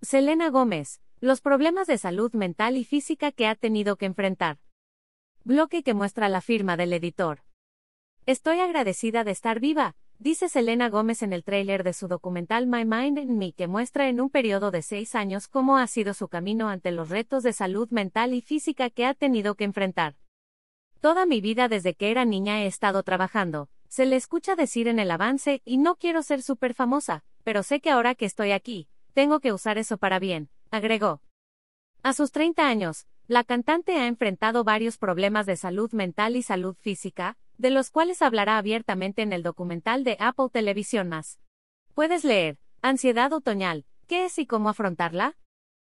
Selena Gómez, los problemas de salud mental y física que ha tenido que enfrentar. Bloque que muestra la firma del editor. Estoy agradecida de estar viva, dice Selena Gómez en el tráiler de su documental My Mind and Me que muestra en un periodo de seis años cómo ha sido su camino ante los retos de salud mental y física que ha tenido que enfrentar. Toda mi vida desde que era niña he estado trabajando, se le escucha decir en el avance, y no quiero ser súper famosa, pero sé que ahora que estoy aquí, tengo que usar eso para bien, agregó. A sus 30 años, la cantante ha enfrentado varios problemas de salud mental y salud física, de los cuales hablará abiertamente en el documental de Apple Televisión Más. Puedes leer, Ansiedad otoñal, ¿qué es y cómo afrontarla?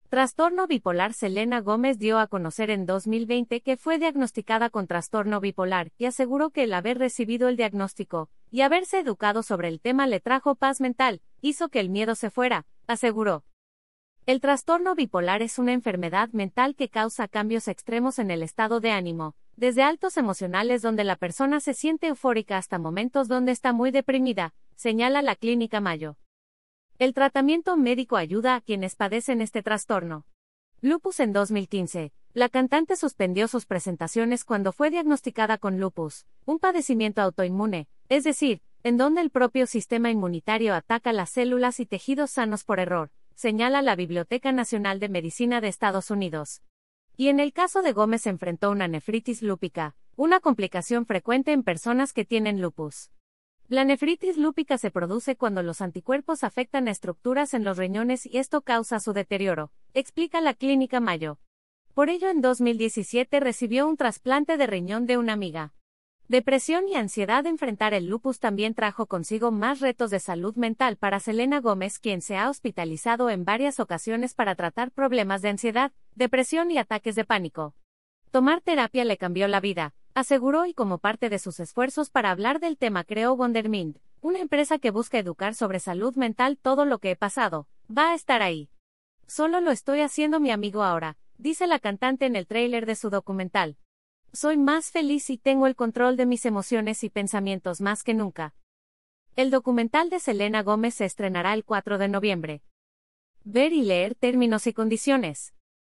Trastorno bipolar Selena Gómez dio a conocer en 2020 que fue diagnosticada con trastorno bipolar y aseguró que el haber recibido el diagnóstico y haberse educado sobre el tema le trajo paz mental, hizo que el miedo se fuera, aseguró. El trastorno bipolar es una enfermedad mental que causa cambios extremos en el estado de ánimo, desde altos emocionales donde la persona se siente eufórica hasta momentos donde está muy deprimida, señala la clínica Mayo. El tratamiento médico ayuda a quienes padecen este trastorno. Lupus en 2015. La cantante suspendió sus presentaciones cuando fue diagnosticada con lupus, un padecimiento autoinmune, es decir, en donde el propio sistema inmunitario ataca las células y tejidos sanos por error, señala la Biblioteca Nacional de Medicina de Estados Unidos. Y en el caso de Gómez enfrentó una nefritis lúpica, una complicación frecuente en personas que tienen lupus. La nefritis lúpica se produce cuando los anticuerpos afectan a estructuras en los riñones y esto causa su deterioro, explica la clínica Mayo. Por ello en 2017 recibió un trasplante de riñón de una amiga. Depresión y ansiedad enfrentar el lupus también trajo consigo más retos de salud mental para Selena Gómez, quien se ha hospitalizado en varias ocasiones para tratar problemas de ansiedad, depresión y ataques de pánico. Tomar terapia le cambió la vida, aseguró y como parte de sus esfuerzos para hablar del tema creó Wondermind, una empresa que busca educar sobre salud mental todo lo que he pasado, va a estar ahí. Solo lo estoy haciendo mi amigo ahora, dice la cantante en el tráiler de su documental. Soy más feliz y tengo el control de mis emociones y pensamientos más que nunca. El documental de Selena Gómez se estrenará el 4 de noviembre. Ver y leer términos y condiciones.